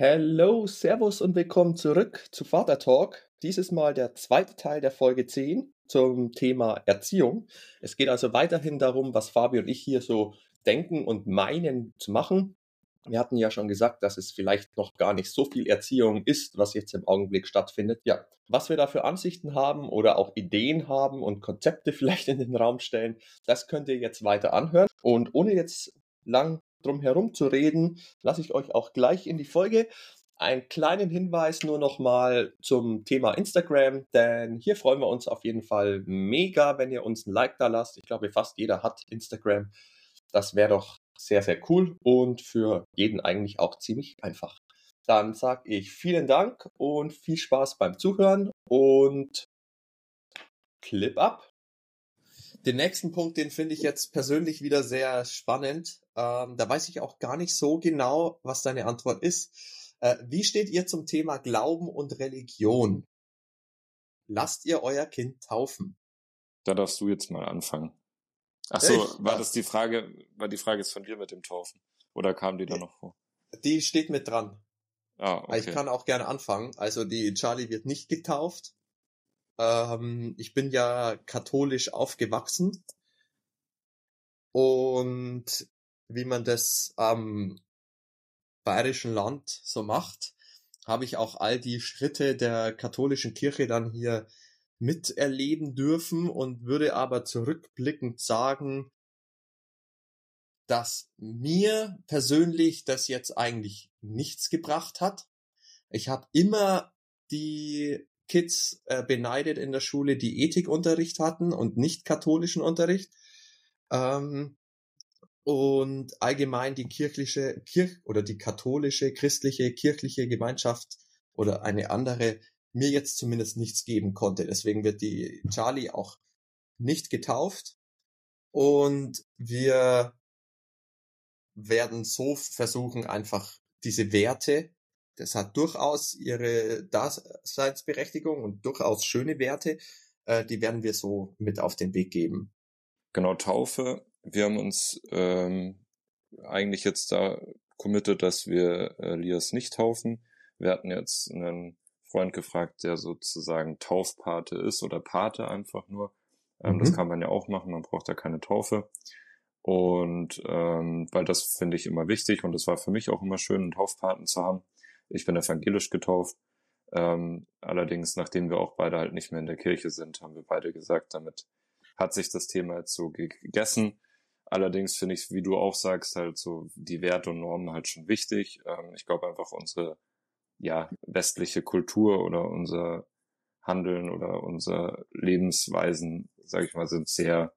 Hallo, Servus und willkommen zurück zu Vater Talk. Dieses Mal der zweite Teil der Folge 10 zum Thema Erziehung. Es geht also weiterhin darum, was Fabio und ich hier so denken und meinen zu machen. Wir hatten ja schon gesagt, dass es vielleicht noch gar nicht so viel Erziehung ist, was jetzt im Augenblick stattfindet. Ja, was wir da für Ansichten haben oder auch Ideen haben und Konzepte vielleicht in den Raum stellen, das könnt ihr jetzt weiter anhören. Und ohne jetzt lang drum herum zu reden, lasse ich euch auch gleich in die Folge. Einen kleinen Hinweis nur nochmal zum Thema Instagram, denn hier freuen wir uns auf jeden Fall mega, wenn ihr uns ein Like da lasst. Ich glaube, fast jeder hat Instagram. Das wäre doch sehr, sehr cool und für jeden eigentlich auch ziemlich einfach. Dann sage ich vielen Dank und viel Spaß beim Zuhören und Clip ab. Den nächsten Punkt, den finde ich jetzt persönlich wieder sehr spannend. Ähm, da weiß ich auch gar nicht so genau, was deine Antwort ist. Äh, wie steht ihr zum Thema Glauben und Religion? Lasst ihr euer Kind taufen? Da darfst du jetzt mal anfangen. Ach so, Echt? war das die Frage, war die Frage jetzt von dir mit dem Taufen? Oder kam die da noch vor? Die steht mit dran. Ah, okay. Ich kann auch gerne anfangen. Also die Charlie wird nicht getauft. Ähm, ich bin ja katholisch aufgewachsen. Und wie man das am bayerischen Land so macht, habe ich auch all die Schritte der katholischen Kirche dann hier miterleben dürfen und würde aber zurückblickend sagen, dass mir persönlich das jetzt eigentlich nichts gebracht hat. Ich habe immer die Kids äh, beneidet in der Schule, die Ethikunterricht hatten und nicht katholischen Unterricht. Ähm, und allgemein die kirchliche Kirch oder die katholische, christliche, kirchliche Gemeinschaft oder eine andere mir jetzt zumindest nichts geben konnte. Deswegen wird die Charlie auch nicht getauft und wir werden so versuchen, einfach diese Werte, das hat durchaus ihre Daseinsberechtigung und durchaus schöne Werte, äh, die werden wir so mit auf den Weg geben. Genau, Taufe wir haben uns ähm, eigentlich jetzt da committed, dass wir äh, Lias nicht taufen. Wir hatten jetzt einen Freund gefragt, der sozusagen Taufpate ist oder Pate einfach nur. Ähm, mhm. Das kann man ja auch machen, man braucht da keine Taufe. Und ähm, weil das finde ich immer wichtig und es war für mich auch immer schön, einen Taufpaten zu haben. Ich bin evangelisch getauft. Ähm, allerdings, nachdem wir auch beide halt nicht mehr in der Kirche sind, haben wir beide gesagt, damit hat sich das Thema jetzt so gegessen. Allerdings finde ich, wie du auch sagst, halt so die Werte und Normen halt schon wichtig. Ähm, ich glaube einfach unsere ja westliche Kultur oder unser Handeln oder unser Lebensweisen, sage ich mal, sind sehr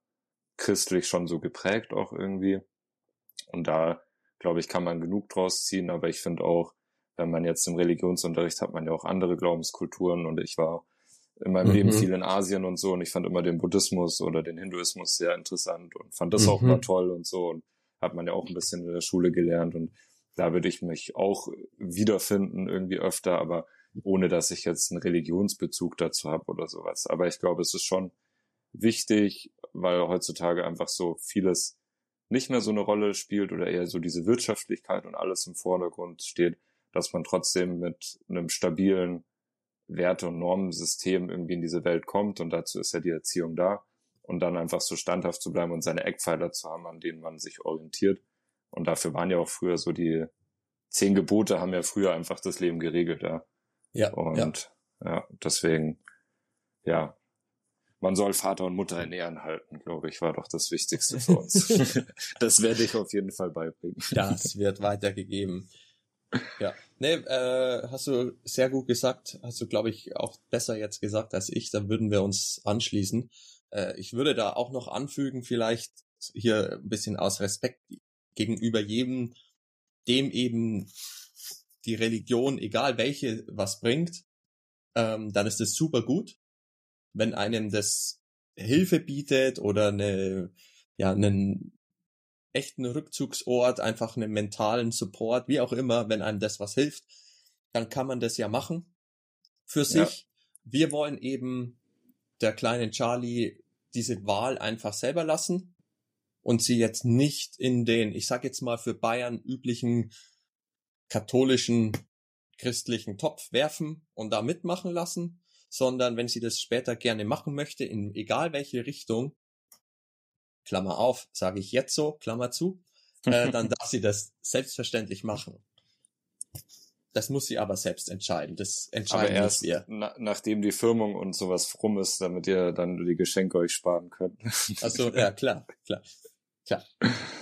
christlich schon so geprägt auch irgendwie. Und da glaube ich, kann man genug draus ziehen. Aber ich finde auch, wenn man jetzt im Religionsunterricht hat man ja auch andere Glaubenskulturen und ich war in meinem mhm. Leben viel in Asien und so und ich fand immer den Buddhismus oder den Hinduismus sehr interessant und fand das mhm. auch immer toll und so und hat man ja auch ein bisschen in der Schule gelernt und da würde ich mich auch wiederfinden irgendwie öfter, aber ohne dass ich jetzt einen Religionsbezug dazu habe oder sowas. Aber ich glaube, es ist schon wichtig, weil heutzutage einfach so vieles nicht mehr so eine Rolle spielt oder eher so diese Wirtschaftlichkeit und alles im Vordergrund steht, dass man trotzdem mit einem stabilen Werte- und Normensystem irgendwie in diese Welt kommt und dazu ist ja die Erziehung da und dann einfach so standhaft zu bleiben und seine Eckpfeiler zu haben, an denen man sich orientiert. Und dafür waren ja auch früher so die zehn Gebote haben ja früher einfach das Leben geregelt, ja. Ja. Und ja, ja deswegen, ja, man soll Vater und Mutter in Ehren halten, glaube ich, war doch das Wichtigste für uns. das werde ich auf jeden Fall beibringen. Das wird weitergegeben. Ja, nee, äh, hast du sehr gut gesagt, hast du, glaube ich, auch besser jetzt gesagt als ich, dann würden wir uns anschließen. Äh, ich würde da auch noch anfügen, vielleicht hier ein bisschen aus Respekt gegenüber jedem, dem eben die Religion, egal welche, was bringt, ähm, dann ist es super gut, wenn einem das Hilfe bietet oder eine, ja, einen echten Rückzugsort, einfach einen mentalen Support, wie auch immer, wenn einem das was hilft, dann kann man das ja machen für sich. Ja. Wir wollen eben der kleinen Charlie diese Wahl einfach selber lassen und sie jetzt nicht in den, ich sag jetzt mal für Bayern üblichen katholischen christlichen Topf werfen und da mitmachen lassen, sondern wenn sie das später gerne machen möchte, in egal welche Richtung, Klammer auf, sage ich jetzt so, Klammer zu, äh, dann darf sie das selbstverständlich machen. Das muss sie aber selbst entscheiden. Das entscheiden aber erst wir. Na, nachdem die Firmung und sowas frum ist, damit ihr dann die Geschenke euch sparen könnt. Also ja klar, klar, klar.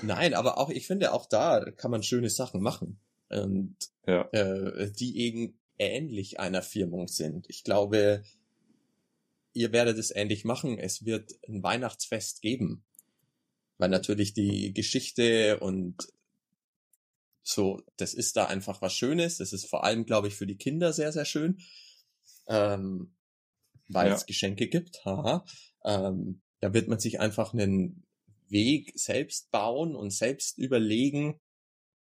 Nein, aber auch ich finde auch da kann man schöne Sachen machen und ja. äh, die eben ähnlich einer Firmung sind. Ich glaube, ihr werdet es ähnlich machen. Es wird ein Weihnachtsfest geben, weil natürlich die Geschichte und so, das ist da einfach was Schönes. Das ist vor allem, glaube ich, für die Kinder sehr, sehr schön, ähm, weil Ja. es Geschenke gibt. Haha. Ähm, da wird man sich einfach einen Weg selbst bauen und selbst überlegen,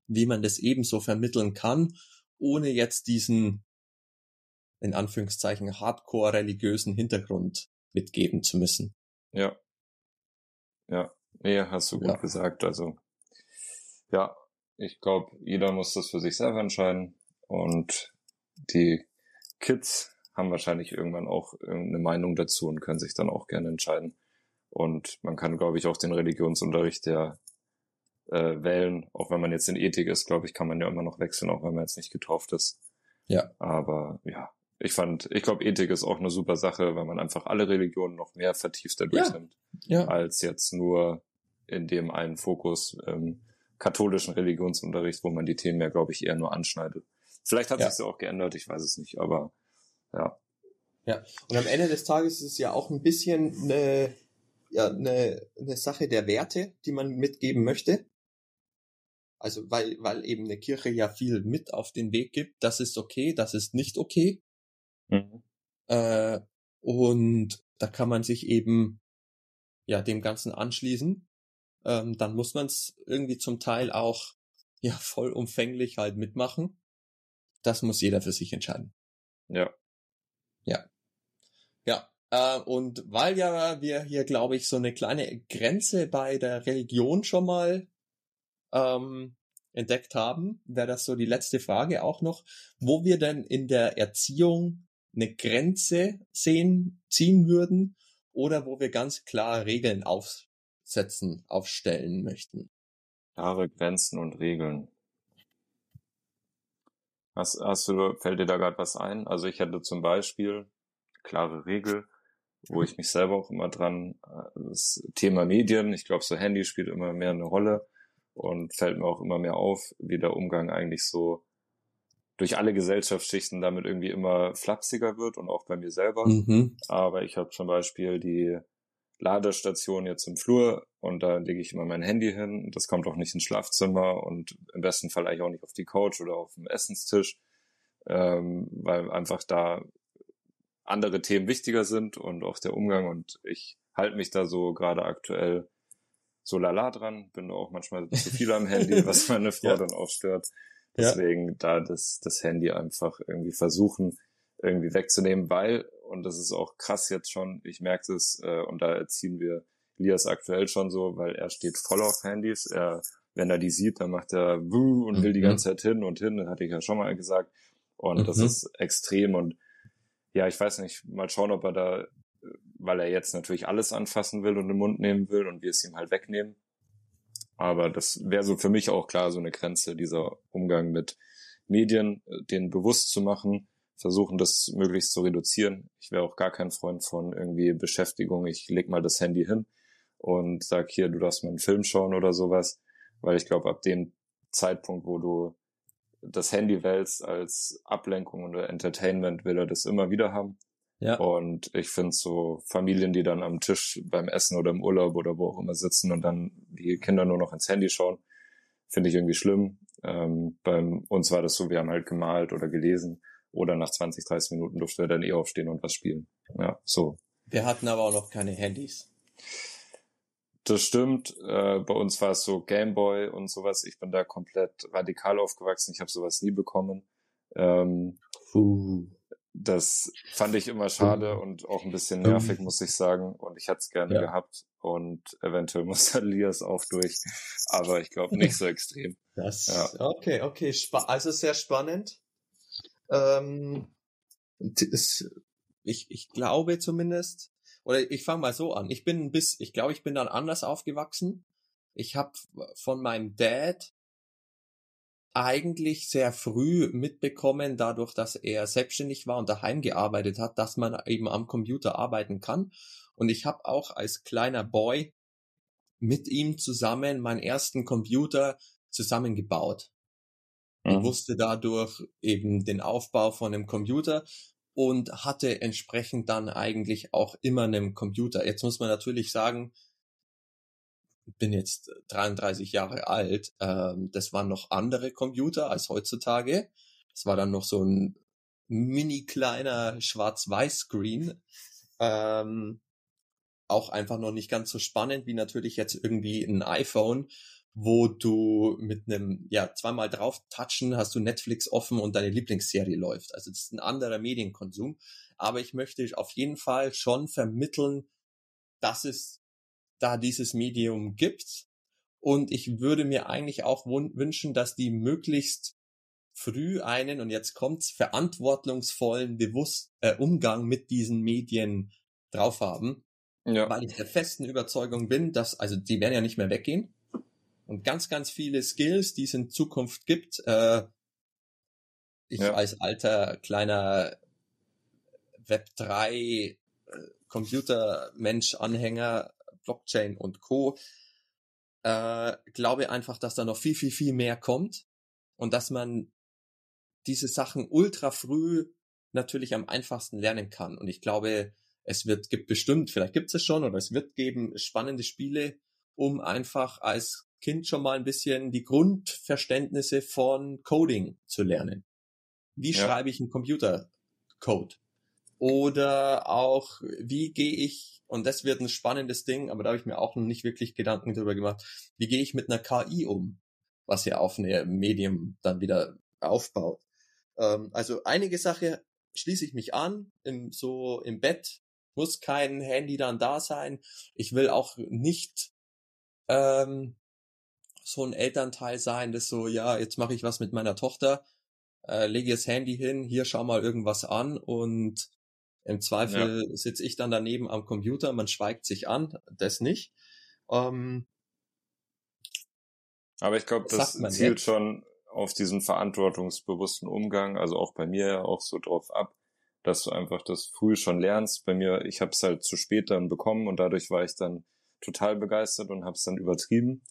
wie man das ebenso vermitteln kann, ohne jetzt diesen, in Anführungszeichen, hardcore religiösen Hintergrund mitgeben zu müssen. Ja. Ja. Nee, hast du gut Ja. gesagt. Also, ja, ich glaube, jeder muss das für sich selber entscheiden. Und die Kids haben wahrscheinlich irgendwann auch irgendeine Meinung dazu und können sich dann auch gerne entscheiden. Und man kann, glaube ich, auch den Religionsunterricht der äh, wählen. Auch wenn man jetzt in Ethik ist, glaube ich, kann man ja immer noch wechseln, auch wenn man jetzt nicht getauft ist. Ja. Aber ja, ich fand, ich glaube, Ethik ist auch eine super Sache, weil man einfach alle Religionen noch mehr vertiefter Ja. durchnimmt Ja. als jetzt nur in dem einen Fokus im katholischen Religionsunterricht, wo man die Themen ja, glaube ich, eher nur anschneidet. Vielleicht hat Ja. sich's ja auch geändert, ich weiß es nicht, aber ja. Und am Ende des Tages ist es ja auch ein bisschen eine, ja, eine, eine Sache der Werte, die man mitgeben möchte. Also weil, weil eben eine Kirche ja viel mit auf den Weg gibt, das ist okay, das ist nicht okay. Mhm. Äh, und da kann man sich eben ja dem Ganzen anschließen. Ähm, dann muss man es irgendwie zum Teil auch ja vollumfänglich halt mitmachen. Das muss jeder für sich entscheiden. Ja. Ja, äh, und weil ja wir hier, glaube ich, so eine kleine Grenze bei der Religion schon mal ähm, entdeckt haben, wäre das so die letzte Frage auch noch, wo wir denn in der Erziehung eine Grenze sehen, ziehen würden oder wo wir ganz klar Regeln aufsetzen, aufstellen möchten. Klare Grenzen und Regeln. Hast, hast du, fällt dir da gerade was ein? Also ich hätte zum Beispiel klare Regel, wo ich mich selber auch immer dran, äh, das Thema Medien, ich glaube, so Handy spielt immer mehr eine Rolle und fällt mir auch immer mehr auf, wie der Umgang eigentlich so durch alle Gesellschaftsschichten damit irgendwie immer flapsiger wird und auch bei mir selber. Mhm. Aber ich habe zum Beispiel die Ladestation jetzt im Flur und da lege ich immer mein Handy hin. Das kommt auch nicht ins Schlafzimmer und im besten Fall eigentlich auch nicht auf die Couch oder auf dem Essenstisch, ähm, weil einfach da andere Themen wichtiger sind und auch der Umgang und ich halte mich da so gerade aktuell so lala dran, bin auch manchmal zu viel am Handy, was meine Frau Ja. dann auch stört. Ja. Deswegen da das, das Handy einfach irgendwie versuchen, irgendwie wegzunehmen, weil, und das ist auch krass jetzt schon, ich merke es, äh, und da erziehen wir Lias aktuell schon so, weil er steht voll auf Handys. Er, wenn er die sieht, dann macht er wuh und will die Mhm. ganze Zeit hin und hin, das hatte ich ja schon mal gesagt. Und das Mhm. ist extrem und ja, ich weiß nicht, mal schauen, ob er da, weil er jetzt natürlich alles anfassen will und in den Mund nehmen will und wir es ihm halt wegnehmen. Aber das wäre so für mich auch klar so eine Grenze, dieser Umgang mit Medien, äh, den bewusst zu machen, versuchen das möglichst zu reduzieren. Ich wäre auch gar kein Freund von irgendwie Beschäftigung. Ich leg mal das Handy hin und sag hier, du darfst mal einen Film schauen oder sowas, weil ich glaube, ab dem Zeitpunkt, wo du das Handy wählst als Ablenkung oder Entertainment, will er das immer wieder haben. Ja. Und ich finde so Familien, die dann am Tisch beim Essen oder im Urlaub oder wo auch immer sitzen und dann die Kinder nur noch ins Handy schauen, finde ich irgendwie schlimm. Ähm, bei uns war das so, wir haben halt gemalt oder gelesen oder nach 20, 30 Minuten durfte er dann eh aufstehen und was spielen. Ja, so. Wir hatten aber auch noch keine Handys. Das stimmt. Äh, bei uns war es so Gameboy und sowas. Ich bin da komplett radikal aufgewachsen. Ich habe sowas nie bekommen. Ähm, Uh. das fand ich immer schade und auch ein bisschen nervig, muss ich sagen. Und ich hätte es gerne Ja. gehabt. Und eventuell muss Elias auch durch. Aber ich glaube nicht so extrem. Das, Ja. okay, okay, also sehr spannend. Ähm, das, ich, ich glaube zumindest, oder ich fange mal so an. Ich bin bis, ich glaube, ich bin dann anders aufgewachsen. Ich habe von meinem Dad eigentlich sehr früh mitbekommen, dadurch, dass er selbstständig war und daheim gearbeitet hat, dass man eben am Computer arbeiten kann. Und ich habe auch als kleiner Boy mit ihm zusammen meinen ersten Computer zusammengebaut. Mhm. Ich wusste dadurch eben den Aufbau von einem Computer und hatte entsprechend dann eigentlich auch immer einen Computer. Jetzt muss man natürlich sagen, bin jetzt 33 Jahre alt. Ähm, das waren noch andere Computer als heutzutage. Das war dann noch so ein mini kleiner Schwarz-Weiß-Screen. Ähm, auch einfach noch nicht ganz so spannend wie natürlich jetzt irgendwie ein iPhone, wo du mit einem, ja, zweimal drauf touchen, hast du Netflix offen und deine Lieblingsserie läuft. Also das ist ein anderer Medienkonsum. Aber ich möchte auf jeden Fall schon vermitteln, dass es da dieses Medium gibt. Und ich würde mir eigentlich auch wünschen, dass die möglichst früh einen, und jetzt kommt's, verantwortungsvollen bewusst, äh, Umgang mit diesen Medien drauf haben. Ja. Weil ich der festen Überzeugung bin, dass, also die werden ja nicht mehr weggehen. Und ganz, ganz viele Skills, die es in Zukunft gibt, äh, ich ja. als alter kleiner Web 3 äh, Computermensch Anhänger Blockchain und Co. Äh, glaube einfach, dass da noch viel, viel, viel mehr kommt und dass man diese Sachen ultra früh natürlich am einfachsten lernen kann. Und ich glaube, es wird, gibt bestimmt, vielleicht gibt es schon oder es wird geben spannende Spiele, um einfach als Kind schon mal ein bisschen die Grundverständnisse von Coding zu lernen. Wie ja. schreibe ich einen Computercode? Oder auch, wie gehe ich, und das wird ein spannendes Ding, aber da habe ich mir auch noch nicht wirklich Gedanken darüber gemacht, wie gehe ich mit einer KI um, was ja auf einem Medium dann wieder aufbaut. Ähm, also einige Sache schließe ich mich an, im, so im Bett muss kein Handy dann da sein. Ich will auch nicht ähm, so ein Elternteil sein, das so, ja, jetzt mache ich was mit meiner Tochter, äh, lege das Handy hin, hier schau mal irgendwas an und im Zweifel ja. sitze ich dann daneben am Computer, man schweigt sich an, das nicht. Ähm, Aber ich glaube, das zielt jetzt. schon auf diesen verantwortungsbewussten Umgang, also auch bei mir auch so drauf ab, dass du einfach das früh schon lernst. Bei mir, ich habe es halt zu spät dann bekommen und dadurch war ich dann total begeistert und habe es dann übertrieben,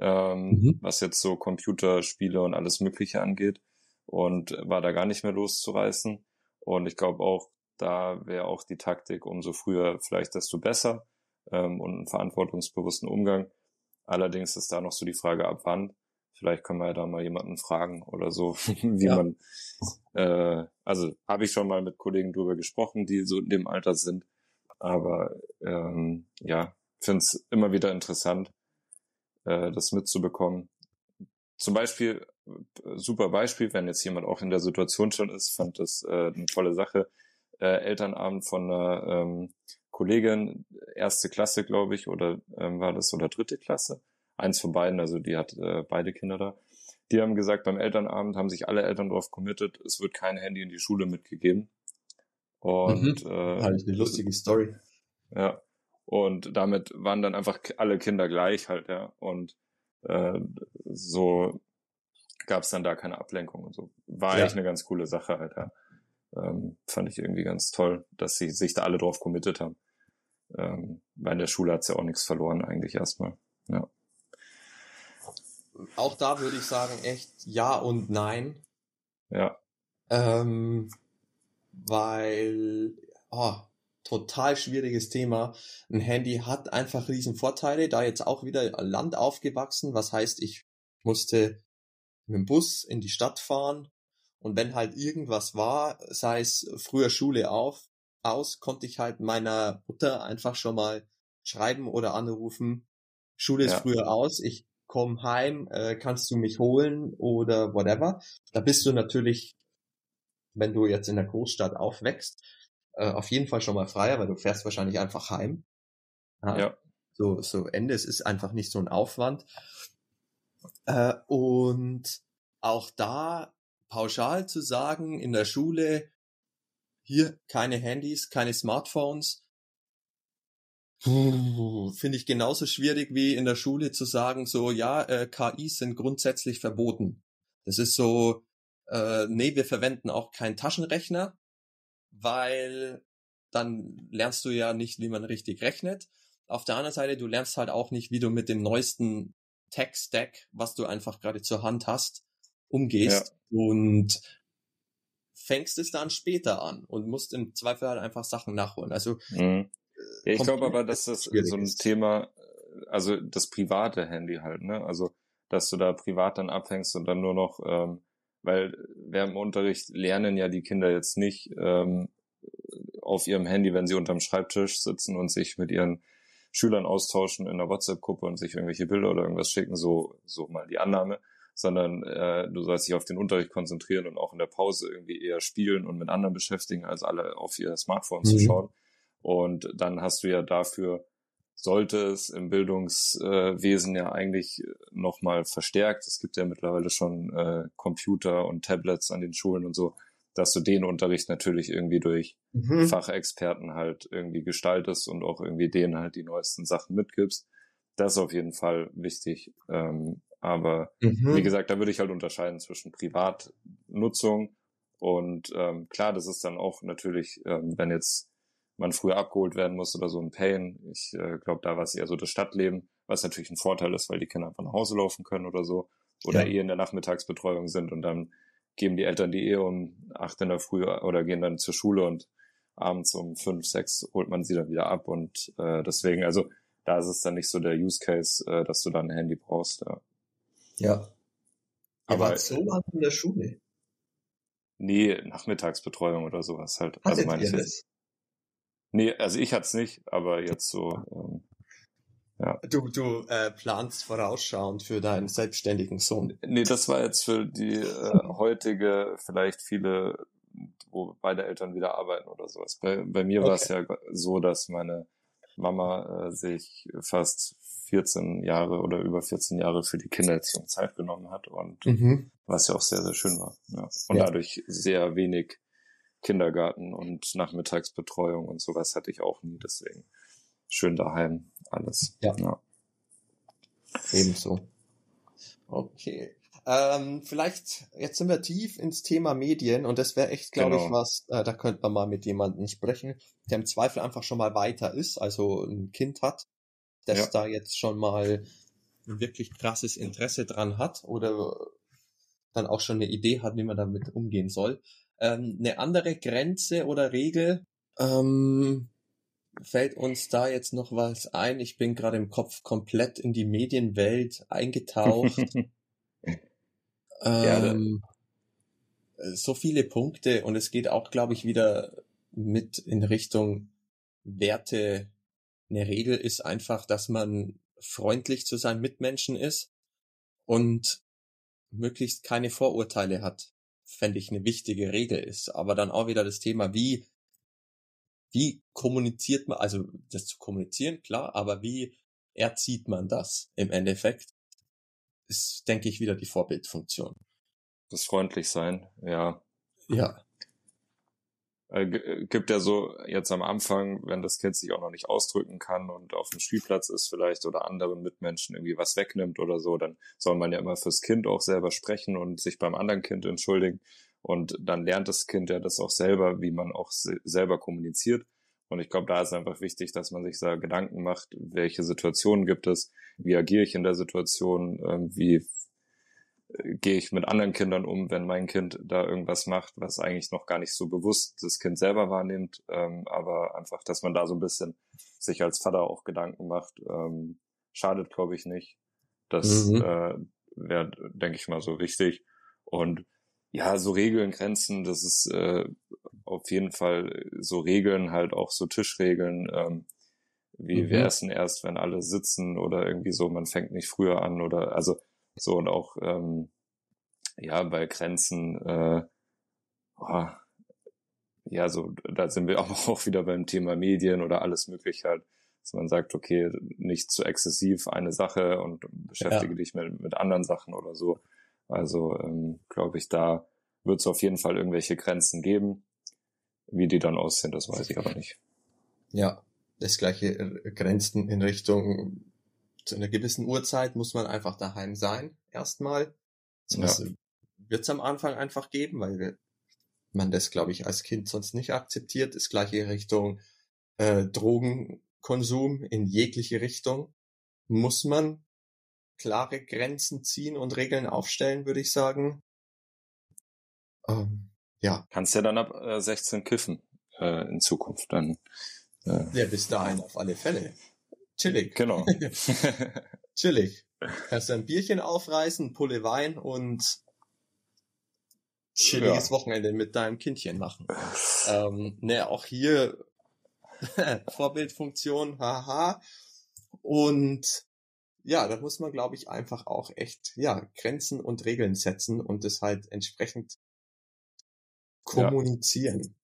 ähm, mhm. was jetzt so Computerspiele und alles Mögliche angeht und war da gar nicht mehr loszureißen. Und ich glaube auch, da wäre auch die Taktik, umso früher vielleicht desto besser ähm, und einen verantwortungsbewussten Umgang. Allerdings ist da noch so die Frage, ab wann. Vielleicht können wir ja da mal jemanden fragen oder so, wie ja. man, äh, also habe ich schon mal mit Kollegen drüber gesprochen, die so in dem Alter sind. Aber ähm, ja, finde es immer wieder interessant, äh, das mitzubekommen. Zum Beispiel, äh, super Beispiel, wenn jetzt jemand auch in der Situation schon ist, fand das äh, eine tolle Sache äh, Elternabend von einer ähm, Kollegin, erste Klasse, glaube ich, oder ähm, war das, oder dritte Klasse. Eins von beiden, also die hat äh, beide Kinder da. Die haben gesagt, beim Elternabend haben sich alle Eltern darauf committed, es wird kein Handy in die Schule mitgegeben. Und mhm. äh, halt eine lustige Story. Ja. Und damit waren dann einfach alle Kinder gleich halt, ja. Und äh, so gab es dann da keine Ablenkung und so. War ja. eigentlich eine ganz coole Sache halt, ja. Ähm, fand ich irgendwie ganz toll, dass sie sich da alle drauf committed haben. Ähm, weil in der Schule hat's ja auch nichts verloren eigentlich erstmal. Ja. Auch da würde ich sagen, echt ja und nein. Ja. Ähm, weil, oh, total schwieriges Thema. Ein Handy hat einfach riesen Vorteile, da jetzt auch wieder Land aufgewachsen, was heißt, ich musste mit dem Bus in die Stadt fahren, und wenn halt irgendwas war, sei es früher Schule auf, aus, konnte ich halt meiner Mutter einfach schon mal schreiben oder anrufen. Schule ist ja. früher aus, ich komm heim, äh, kannst du mich holen oder whatever. Da bist du natürlich, wenn du jetzt in der Großstadt aufwächst, äh, auf jeden Fall schon mal freier, weil du fährst wahrscheinlich einfach heim. Ja. ja. So, so Ende, es ist einfach nicht so ein Aufwand. Äh, und auch da pauschal zu sagen, in der Schule, hier keine Handys, keine Smartphones, finde ich genauso schwierig wie in der Schule zu sagen, so, ja, äh, KIs sind grundsätzlich verboten. Das ist so, äh, nee, wir verwenden auch keinen Taschenrechner, weil dann lernst du ja nicht, wie man richtig rechnet. Auf der anderen Seite, du lernst halt auch nicht, wie du mit dem neuesten Tech-Stack, was du einfach gerade zur Hand hast, umgehst ja. und fängst es dann später an und musst im Zweifel halt einfach Sachen nachholen. Also mhm. ja, ich glaube aber, dass das so ein ist. Thema, also das private Handy halt, ne? Also dass du da privat dann abhängst und dann nur noch, ähm, weil während dem Unterricht lernen ja die Kinder jetzt nicht ähm, auf ihrem Handy, wenn sie unterm Schreibtisch sitzen und sich mit ihren Schülern austauschen in einer WhatsApp-Gruppe und sich irgendwelche Bilder oder irgendwas schicken, so, so mal die Annahme, sondern äh, du sollst dich auf den Unterricht konzentrieren und auch in der Pause irgendwie eher spielen und mit anderen beschäftigen, als alle auf ihr Smartphone mhm. zu schauen. Und dann hast du ja dafür, sollte es im Bildungswesen ja eigentlich nochmal verstärkt. Es gibt ja mittlerweile schon äh, Computer und Tablets an den Schulen und so, dass du den Unterricht natürlich irgendwie durch mhm. Fachexperten halt irgendwie gestaltest und auch irgendwie denen halt die neuesten Sachen mitgibst. Das ist auf jeden Fall wichtig. Ähm, aber mhm. wie gesagt, da würde ich halt unterscheiden zwischen Privatnutzung und ähm, klar, das ist dann auch natürlich, ähm, wenn jetzt man früher abgeholt werden muss oder so ein Pain. Ich äh, glaube, da war es eher so das Stadtleben, was natürlich ein Vorteil ist, weil die Kinder einfach nach Hause laufen können oder so oder ja. eh in der Nachmittagsbetreuung sind und dann geben die Eltern die eh um acht in der Früh oder gehen dann zur Schule und abends um fünf, sechs holt man sie dann wieder ab und äh, deswegen, also da ist es dann nicht so der Use Case, äh, dass du dann ein Handy brauchst. Ja. Ja. Aber so lange in der Schule? Nee, Nachmittagsbetreuung oder sowas halt. Hattet also meine ich jetzt. Nee, also ich hatte es nicht, aber jetzt so, ähm, ja. Du, du äh, planst vorausschauend für deinen selbstständigen Sohn. Nee, das war jetzt für die äh, heutige, vielleicht viele, wo beide Eltern wieder arbeiten oder sowas. Bei, bei mir okay. war es ja so, dass meine Mama äh, sich fast 14 Jahre oder über 14 Jahre für die Kindererziehung Zeit genommen hat und mhm. was ja auch sehr, sehr schön war. Ja. Und ja. dadurch sehr wenig Kindergarten und Nachmittagsbetreuung und sowas hatte ich auch nie, deswegen schön daheim alles. Ja. ja. Ebenso. Okay. Ähm, vielleicht, jetzt sind wir tief ins Thema Medien und das wäre echt, glaube genau. ich, was, äh, da könnte man mal mit jemandem sprechen, der im Zweifel einfach schon mal weiter ist, also ein Kind hat das ja. da jetzt schon mal ein wirklich krasses Interesse dran hat oder dann auch schon eine Idee hat, wie man damit umgehen soll. Ähm, eine andere Grenze oder Regel, ähm, fällt uns da jetzt noch was ein? Ich bin gerade im Kopf komplett in die Medienwelt eingetaucht. ähm, so viele Punkte und es geht auch, glaube ich, wieder mit in Richtung Werte eine Regel ist einfach, dass man freundlich zu seinen Mitmenschen ist und möglichst keine Vorurteile hat. Fände ich eine wichtige Regel ist. Aber dann auch wieder das Thema, wie, wie kommuniziert man, also das zu kommunizieren, klar, aber wie erzieht man das im Endeffekt? Ist, denke ich, wieder die Vorbildfunktion. Das freundlich sein, ja. Ja. Äh, äh, gibt ja so jetzt am Anfang, wenn das Kind sich auch noch nicht ausdrücken kann und auf dem Spielplatz ist vielleicht oder anderen Mitmenschen irgendwie was wegnimmt oder so, dann soll man ja immer fürs Kind auch selber sprechen und sich beim anderen Kind entschuldigen. Und dann lernt das Kind ja das auch selber, wie man auch selber kommuniziert. Und ich glaube, da ist einfach wichtig, dass man sich da Gedanken macht, welche Situationen gibt es, wie agiere ich in der Situation, ähm, wie gehe ich mit anderen Kindern um, wenn mein Kind da irgendwas macht, was eigentlich noch gar nicht so bewusst das Kind selber wahrnimmt, ähm, aber einfach, dass man da so ein bisschen sich als Vater auch Gedanken macht, ähm, schadet, glaube ich, nicht. Das mhm. äh, wäre, denke ich mal, so wichtig. Und ja, so Regeln, Grenzen, das ist äh, auf jeden Fall so Regeln, halt auch so Tischregeln, ähm, wie mhm. wir essen erst, wenn alle sitzen oder irgendwie so, man fängt nicht früher an oder also so und auch ähm, ja bei Grenzen, äh, oh, ja, so da sind wir auch, auch wieder beim Thema Medien oder alles mögliche halt, dass man sagt, okay, nicht zu exzessiv eine Sache und beschäftige ja. dich mit, mit anderen Sachen oder so. Also ähm, glaube ich, da wird es auf jeden Fall irgendwelche Grenzen geben. Wie die dann aussehen, das weiß ich aber nicht. Ja, das gleiche äh, Grenzen in Richtung zu einer gewissen Uhrzeit muss man einfach daheim sein, erstmal. Das ja. wird es am Anfang einfach geben, weil man das, glaube ich, als Kind sonst nicht akzeptiert. Das gleiche Richtung äh, Drogenkonsum in jegliche Richtung. Muss man klare Grenzen ziehen und Regeln aufstellen, würde ich sagen. Ähm, ja. Kannst ja dann ab äh, 16 kiffen äh, in Zukunft dann. Äh. Ja, bis dahin auf alle Fälle. Chillig. Genau. Chillig. Kannst du ein Bierchen aufreißen, Pulle Wein und chilliges ja. Wochenende mit deinem Kindchen machen. ähm, ne, auch hier Vorbildfunktion, haha. Und ja, da muss man, glaube ich, einfach auch echt, ja, Grenzen und Regeln setzen und das halt entsprechend kommunizieren.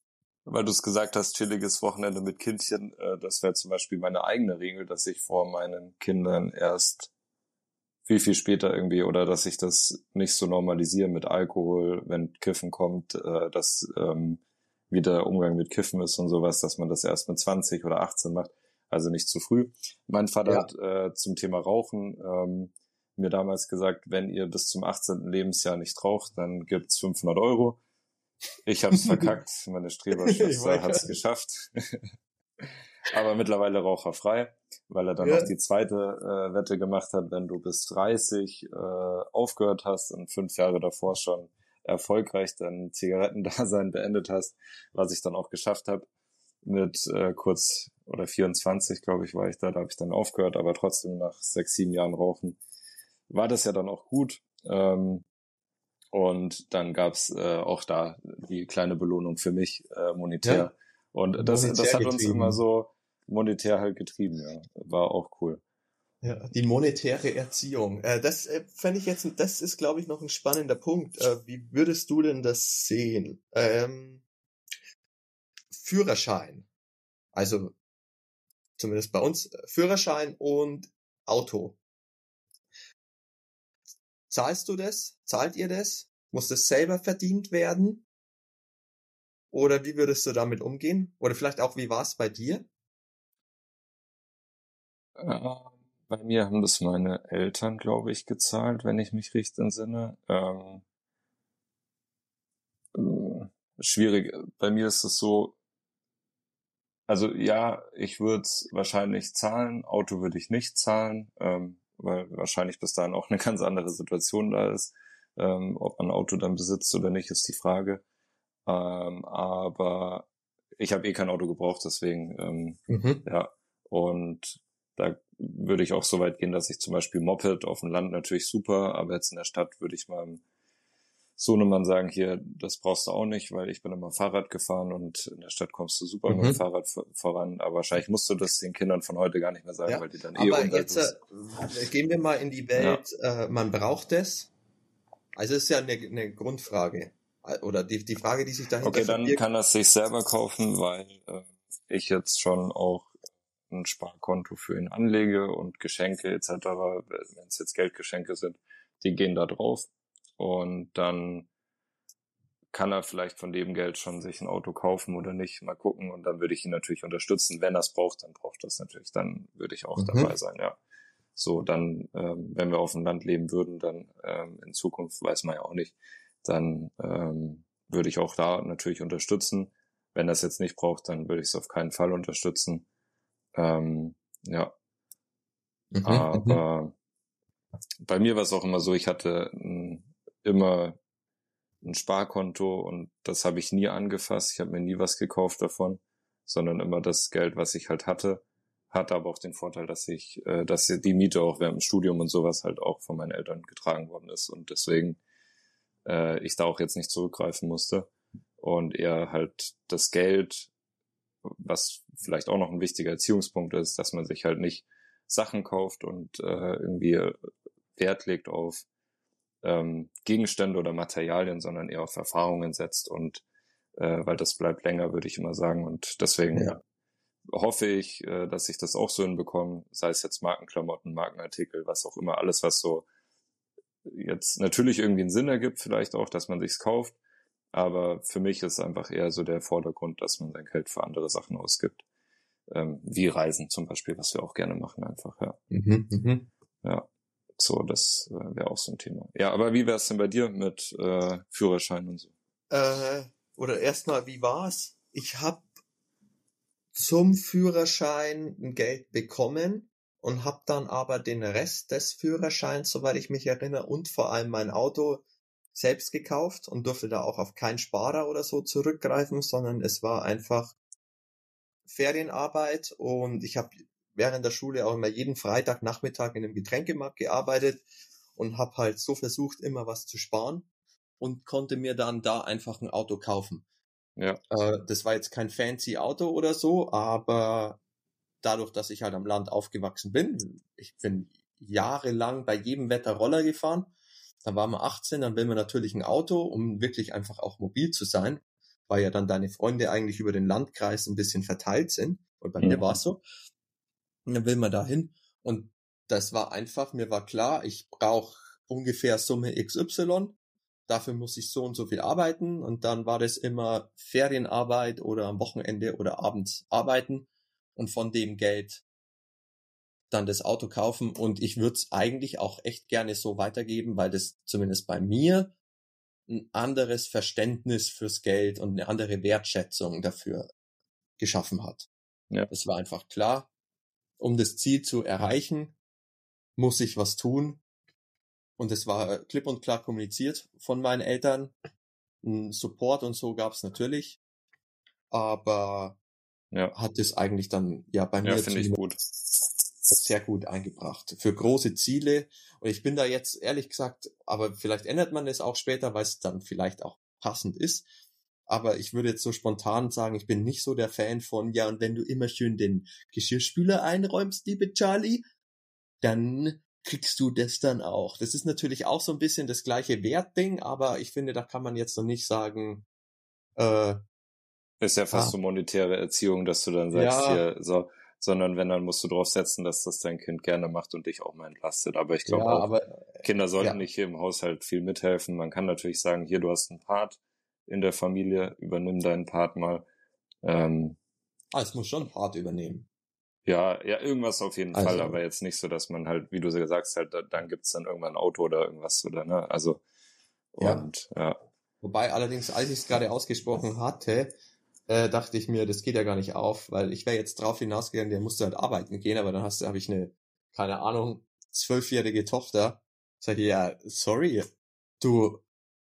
Weil du es gesagt hast, chilliges Wochenende mit Kindchen, äh, das wäre zum Beispiel meine eigene Regel, dass ich vor meinen Kindern erst viel, viel später irgendwie oder dass ich das nicht so normalisiere mit Alkohol, wenn Kiffen kommt, äh, dass ähm, wie der Umgang mit Kiffen ist und sowas, dass man das erst mit 20 oder 18 macht, also nicht zu früh. Mein Vater ja. hat äh, zum Thema Rauchen ähm, mir damals gesagt, wenn ihr bis zum 18. Lebensjahr nicht raucht, dann gibt's 500 Euro. Ich habe es verkackt, meine Streberschwester hat es geschafft. Aber mittlerweile raucherfrei, weil er dann ja. noch die zweite äh, Wette gemacht hat, wenn du bis 30 äh, aufgehört hast und fünf Jahre davor schon erfolgreich dein Zigarettendasein beendet hast, was ich dann auch geschafft habe. Mit äh, kurz oder 24, glaube ich, war ich da, da habe ich dann aufgehört, aber trotzdem nach sechs, sieben Jahren Rauchen war das ja dann auch gut. Ähm, und dann gab's äh, auch da die kleine Belohnung für mich, äh, monetär. Ja. Und das, das hat uns immer so monetär halt getrieben, ja. War auch cool. Ja, die monetäre Erziehung. Äh, das äh, fände ich jetzt, das ist, glaube ich, noch ein spannender Punkt. Äh, wie würdest du denn das sehen? Ähm, Führerschein. Also zumindest bei uns äh, Führerschein und Auto. Zahlst du das? Zahlt ihr das? Muss das selber verdient werden? Oder wie würdest du damit umgehen? Oder vielleicht auch, wie war es bei dir? Ähm, bei mir haben das meine Eltern, glaube ich, gezahlt, wenn ich mich richtig entsinne. Ähm, äh, schwierig. Bei mir ist es so, also ja, ich würde es wahrscheinlich zahlen, Auto würde ich nicht zahlen, ähm, weil wahrscheinlich bis dahin auch eine ganz andere Situation da ist. Ähm, ob man ein Auto dann besitzt oder nicht, ist die Frage. Ähm, aber ich habe eh kein Auto gebraucht, deswegen ähm, mhm. ja. Und da würde ich auch so weit gehen, dass ich zum Beispiel Moped auf dem Land natürlich super, aber jetzt in der Stadt würde ich meinem Sohnemann sagen, hier, das brauchst du auch nicht, weil ich bin immer Fahrrad gefahren und in der Stadt kommst du super mhm. mit dem Fahrrad voran. Aber wahrscheinlich musst du das den Kindern von heute gar nicht mehr sagen, ja. weil die dann eh Aber jetzt äh, gehen wir mal in die Welt, ja. äh, man braucht es. Also es ist ja eine, eine Grundfrage. Oder die, die Frage, die sich dahinter Okay, dann kann er sich selber kaufen, weil äh, ich jetzt schon auch ein Sparkonto für ihn anlege und Geschenke etc., wenn es jetzt Geldgeschenke sind, die gehen da drauf. Und dann kann er vielleicht von dem Geld schon sich ein Auto kaufen oder nicht, mal gucken. Und dann würde ich ihn natürlich unterstützen. Wenn er es braucht, dann braucht er es natürlich. Dann würde ich auch mhm. dabei sein, ja. So, dann, ähm, wenn wir auf dem Land leben würden, dann ähm, in Zukunft weiß man ja auch nicht, dann ähm, würde ich auch da natürlich unterstützen. Wenn er es jetzt nicht braucht, dann würde ich es auf keinen Fall unterstützen. Ähm, ja. Mhm, mhm. Aber bei mir war es auch immer so, ich hatte ein immer ein Sparkonto und das habe ich nie angefasst. Ich habe mir nie was gekauft davon, sondern immer das Geld, was ich halt hatte. Hatte aber auch den Vorteil, dass ich, äh, dass die Miete auch während dem Studium und sowas halt auch von meinen Eltern getragen worden ist und deswegen äh, ich da auch jetzt nicht zurückgreifen musste und eher halt das Geld, was vielleicht auch noch ein wichtiger Erziehungspunkt ist, dass man sich halt nicht Sachen kauft und äh, irgendwie Wert legt auf ähm, Gegenstände oder Materialien, sondern eher auf Erfahrungen setzt und äh, weil das bleibt länger, würde ich immer sagen. Und deswegen ja. hoffe ich, äh, dass ich das auch so hinbekomme, sei es jetzt Markenklamotten, Markenartikel, was auch immer, alles, was so jetzt natürlich irgendwie einen Sinn ergibt, vielleicht auch, dass man sich's kauft, Aber für mich ist einfach eher so der Vordergrund, dass man sein Geld für andere Sachen ausgibt. Ähm, wie Reisen zum Beispiel, was wir auch gerne machen einfach, ja. Mhm, mhm. Ja, so, das äh, wäre auch so ein Thema. Ja, aber wie wäre es denn bei dir mit äh, Führerschein und so? Äh, oder erstmal, wie war's? Ich habe zum Führerschein ein Geld bekommen und habe dann aber den Rest des Führerscheins, soweit ich mich erinnere, und vor allem mein Auto selbst gekauft und durfte da auch auf keinen Sparer oder so zurückgreifen, sondern es war einfach Ferienarbeit und ich habe während der Schule auch immer jeden Freitagnachmittag in einem Getränkemarkt gearbeitet und habe halt so versucht, immer was zu sparen und konnte mir dann da einfach ein Auto kaufen. Ja. Äh, das war jetzt kein fancy Auto oder so, aber dadurch, dass ich halt am Land aufgewachsen bin, ich bin jahrelang bei jedem Wetter Roller gefahren, dann war man 18, dann will man natürlich ein Auto, um wirklich einfach auch mobil zu sein, weil ja dann deine Freunde eigentlich über den Landkreis ein bisschen verteilt sind. Und bei mhm. mir war es so. Und dann will man dahin. Und das war einfach, mir war klar, ich brauche ungefähr Summe XY. Dafür muss ich so und so viel arbeiten. Und dann war das immer Ferienarbeit oder am Wochenende oder abends arbeiten. Und von dem Geld dann das Auto kaufen und ich würde es eigentlich auch echt gerne so weitergeben, weil das zumindest bei mir ein anderes Verständnis fürs Geld und eine andere Wertschätzung dafür geschaffen hat. Ja. Es war einfach klar, um das Ziel zu erreichen, muss ich was tun. Und es war klipp und klar kommuniziert von meinen Eltern. Ein Support und so gab es natürlich. Aber ja. hat es eigentlich dann ja bei mir ja, ich gut sehr gut eingebracht für große Ziele. Und ich bin da jetzt ehrlich gesagt, aber vielleicht ändert man es auch später, weil es dann vielleicht auch passend ist. Aber ich würde jetzt so spontan sagen, ich bin nicht so der Fan von, ja, und wenn du immer schön den Geschirrspüler einräumst, liebe Charlie, dann kriegst du das dann auch. Das ist natürlich auch so ein bisschen das gleiche Wertding, aber ich finde, da kann man jetzt noch nicht sagen, äh, ist ja fast ah, so monetäre Erziehung, dass du dann sagst, ja, hier, so, sondern wenn, dann musst du darauf setzen, dass das dein Kind gerne macht und dich auch mal entlastet. Aber ich glaube ja, auch, aber, Kinder sollten ja. nicht hier im Haushalt viel mithelfen. Man kann natürlich sagen, hier, du hast einen Part in der Familie, übernimm deinen Part mal. Ähm, ah, es muss schon Part übernehmen. Ja, ja, irgendwas auf jeden also, Fall, aber jetzt nicht so, dass man halt, wie du gesagt hast, halt, dann gibt's dann irgendwann ein Auto oder irgendwas, oder, ne? Also, und, ja. ja. Wobei allerdings, als ich es gerade ausgesprochen hatte, äh, dachte ich mir, das geht ja gar nicht auf, weil ich wäre jetzt drauf hinausgegangen, der musste halt arbeiten gehen, aber dann hast du, habe ich eine, keine Ahnung, zwölfjährige Tochter. Sag ich, ja, sorry, du.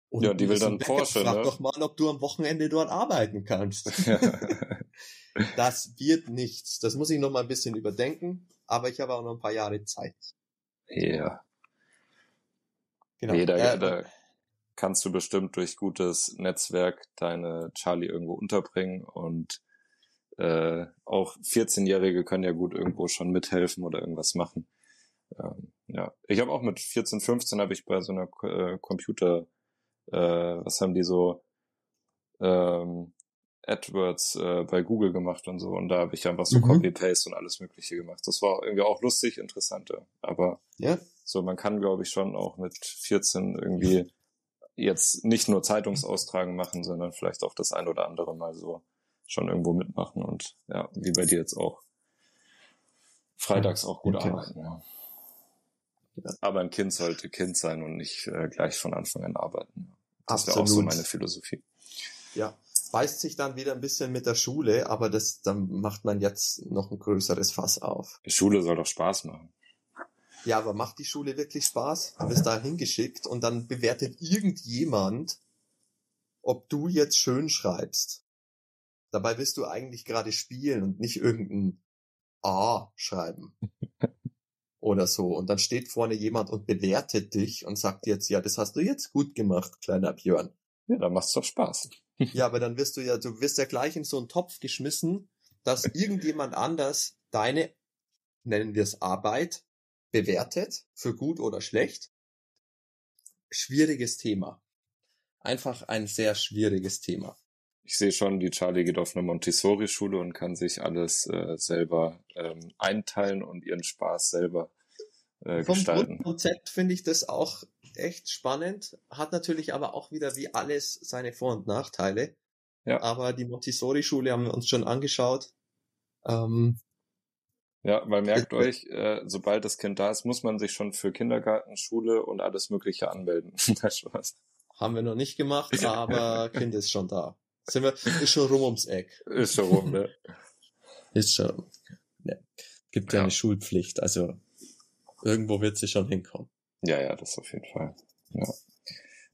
Und ja, die will dann Porsche, frag ne? doch mal, ob du am Wochenende dort arbeiten kannst. das wird nichts. Das muss ich noch mal ein bisschen überdenken, aber ich habe auch noch ein paar Jahre Zeit. Ja. Genau. Nee, da, äh, da, kannst du bestimmt durch gutes Netzwerk deine Charlie irgendwo unterbringen und äh, auch 14-Jährige können ja gut irgendwo schon mithelfen oder irgendwas machen. Ähm, ja, ich habe auch mit 14, 15 habe ich bei so einer äh, Computer, äh, was haben die so ähm, AdWords äh, bei Google gemacht und so und da habe ich einfach so mhm. Copy-Paste und alles Mögliche gemacht. Das war irgendwie auch lustig, interessant, aber ja. so man kann glaube ich schon auch mit 14 irgendwie jetzt nicht nur Zeitungsaustragen machen, sondern vielleicht auch das ein oder andere mal so schon irgendwo mitmachen und ja, wie bei dir jetzt auch. Freitags auch gut okay. arbeiten. Ja. Aber ein Kind sollte Kind sein und nicht äh, gleich von Anfang an arbeiten. Das wäre auch so meine Philosophie. Ja, beißt sich dann wieder ein bisschen mit der Schule, aber das, dann macht man jetzt noch ein größeres Fass auf. Die Schule soll doch Spaß machen. Ja, aber macht die Schule wirklich Spaß? Du wirst da hingeschickt und dann bewertet irgendjemand, ob du jetzt schön schreibst. Dabei willst du eigentlich gerade spielen und nicht irgendein A schreiben. Oder so. Und dann steht vorne jemand und bewertet dich und sagt jetzt, ja, das hast du jetzt gut gemacht, kleiner Björn. Ja, dann macht's doch Spaß. ja, aber dann wirst du ja, du wirst ja gleich in so einen Topf geschmissen, dass irgendjemand anders deine, nennen wir es Arbeit, bewertet für gut oder schlecht. Schwieriges Thema. Einfach ein sehr schwieriges Thema. Ich sehe schon, die Charlie geht auf eine Montessori-Schule und kann sich alles äh, selber ähm, einteilen und ihren Spaß selber äh, Vom gestalten. Grundkonzept finde ich das auch echt spannend, hat natürlich aber auch wieder wie alles seine Vor- und Nachteile. Ja. Aber die Montessori-Schule haben wir uns schon angeschaut. Ähm, Ja, weil merkt euch, äh, sobald das Kind da ist, muss man sich schon für Kindergarten, Schule und alles Mögliche anmelden. Nein, Spaß. haben wir noch nicht gemacht, aber Kind ist schon da. Sind wir, ist schon rum ums Eck. Ist schon rum, ne? Ist schon. Ne. Gibt ja, Ja. eine Schulpflicht, also irgendwo wird sie schon hinkommen. Ja, ja, das auf jeden Fall. Ja.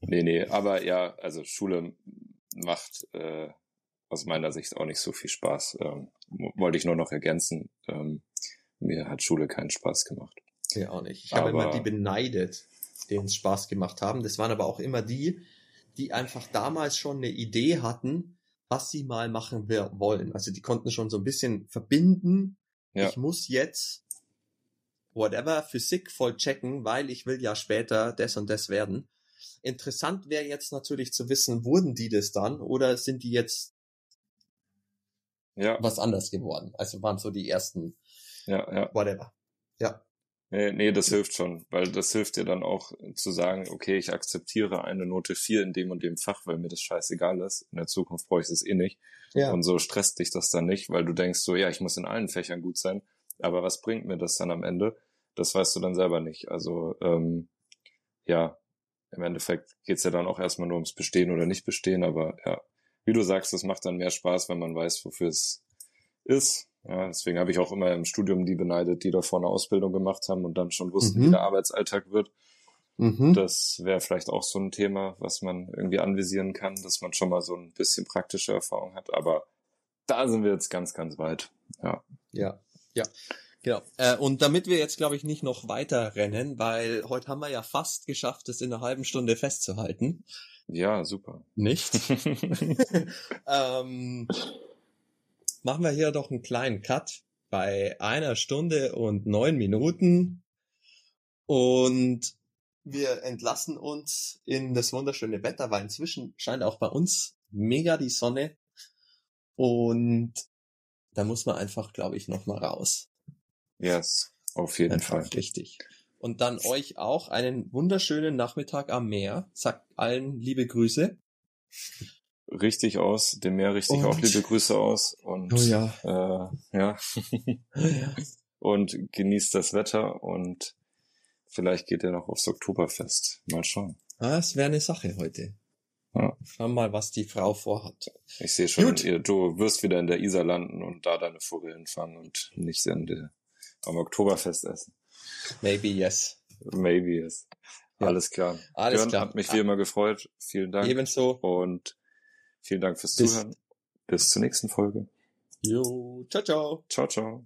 Nee, nee, aber ja, also Schule macht äh, aus meiner Sicht auch nicht so viel Spaß. Ähm, wollte ich nur noch ergänzen. Ähm, mir hat Schule keinen Spaß gemacht. Ja, auch nicht. Ich habe immer Aber- die beneidet, denen es Spaß gemacht haben. Das waren aber auch immer die, die einfach damals schon eine Idee hatten, was sie mal machen wollen. Also die konnten schon so ein bisschen verbinden. Ja. Ich muss jetzt whatever Physik voll checken, weil ich will ja später das und das werden. Interessant wäre jetzt natürlich zu wissen, wurden die das dann oder sind die jetzt Ja, was anders geworden? Also waren so die ersten ja, ja. whatever. Ja. Nee, nee, das hilft schon, weil das hilft dir dann auch zu sagen, okay, ich akzeptiere eine Note 4 in dem und dem Fach, weil mir das scheißegal ist. In der Zukunft brauche ich es eh nicht. Ja. Und so stresst dich das dann nicht, weil du denkst so, ja, ich muss in allen Fächern gut sein. Aber was bringt mir das dann am Ende? Das weißt du dann selber nicht. Also ähm, ja, im Endeffekt geht's ja dann auch erstmal nur ums Bestehen oder nicht bestehen. Aber ja, wie du sagst, es macht dann mehr Spaß, wenn man weiß, wofür es ist. Ja, deswegen habe ich auch immer im Studium die beneidet, die davor eine Ausbildung gemacht haben und dann schon wussten, Mhm. wie der Arbeitsalltag wird. Mhm. Das wäre vielleicht auch so ein Thema, was man irgendwie anvisieren kann, dass man schon mal so ein bisschen praktische Erfahrung hat. Aber da sind wir jetzt ganz, ganz weit. Ja. Ja, ja, genau. Äh, und damit wir jetzt, glaube ich, nicht noch weiter rennen, weil heute haben wir ja fast geschafft, es in einer halben Stunde festzuhalten. Ja, super. Nicht? ähm, machen wir hier doch einen kleinen Cut bei einer Stunde und neun Minuten. Und wir entlassen uns in das wunderschöne Wetter, weil inzwischen scheint auch bei uns mega die Sonne. Und da muss man einfach, glaube ich, noch mal raus. yes, auf jeden Einfach Fall. richtig. Und dann euch auch einen wunderschönen Nachmittag am Meer. Sagt allen liebe Grüße. Richtig aus, dem Meer richtig Und- auch liebe Grüße aus und Oh ja. äh, ja. und genießt das Wetter und vielleicht geht ihr noch aufs Oktoberfest. Mal schauen. Ah, es wäre eine Sache heute. Ja. Schauen mal, was die Frau vorhat. Ich sehe schon, Gut. du wirst wieder in der Isar landen und da deine Forellen fangen und nicht der, am Oktoberfest essen. Maybe yes. Maybe yes. Ja. Alles klar. Alles Björn, klar. hat mich wie immer gefreut. Vielen Dank. Ebenso. Und vielen Dank fürs Bis- Zuhören. Bis zur nächsten Folge. Jo, ciao, ciao. Ciao, ciao.